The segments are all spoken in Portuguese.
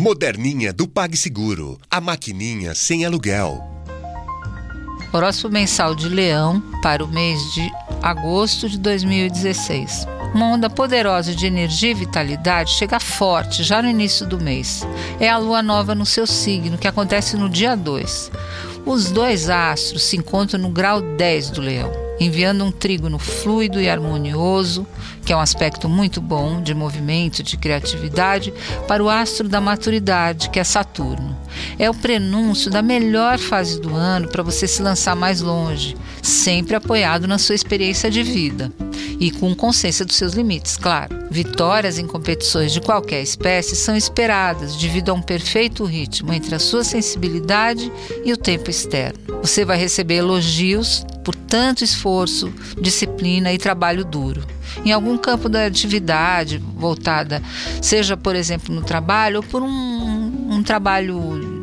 Moderninha do PagSeguro. A maquininha sem aluguel. Horóscopo mensal de Leão para o mês de agosto de 2016. Uma onda poderosa de energia e vitalidade chega forte já no início do mês. É a lua nova no seu signo, que acontece no dia 2. Os dois astros se encontram no grau 10 do Leão, enviando um trígono fluido e harmonioso, que é um aspecto muito bom de movimento, de criatividade, para o astro da maturidade, que é Saturno. É o prenúncio da melhor fase do ano para você se lançar mais longe, sempre apoiado na sua experiência de vida e com consciência dos seus limites, claro. Vitórias em competições de qualquer espécie são esperadas devido a um perfeito ritmo entre a sua sensibilidade e o tempo externo. Você vai receber elogios por tanto esforço, disciplina e trabalho duro. Em algum campo da atividade voltada, seja por exemplo no trabalho ou por um, um trabalho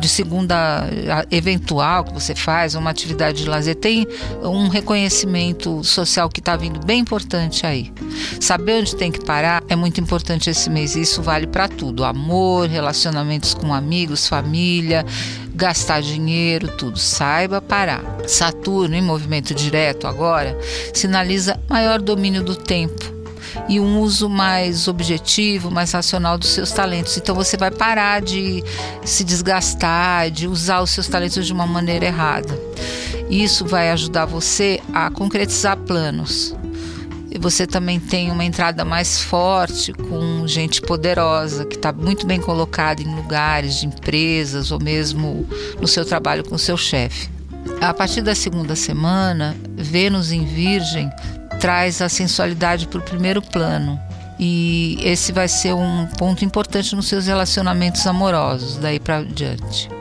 de segunda eventual que você faz, uma atividade de lazer, tem um reconhecimento social que está vindo bem importante aí. Saber onde tem que parar é muito importante esse mês. Isso vale para tudo: amor, relacionamentos com amigos, família, gastar dinheiro, tudo. Saiba parar. Saturno, em movimento direto agora, sinaliza maior domínio do tempo e um uso mais objetivo, mais racional dos seus talentos. Então você vai parar de se desgastar, de usar os seus talentos de uma maneira errada. Isso vai ajudar você a concretizar planos. E você também tem uma entrada mais forte com gente poderosa, que está muito bem colocada em lugares de empresas ou mesmo no seu trabalho com seu chefe. A partir da segunda semana, Vênus em Virgem traz a sensualidade para o primeiro plano. E esse vai ser um ponto importante nos seus relacionamentos amorosos daí para diante.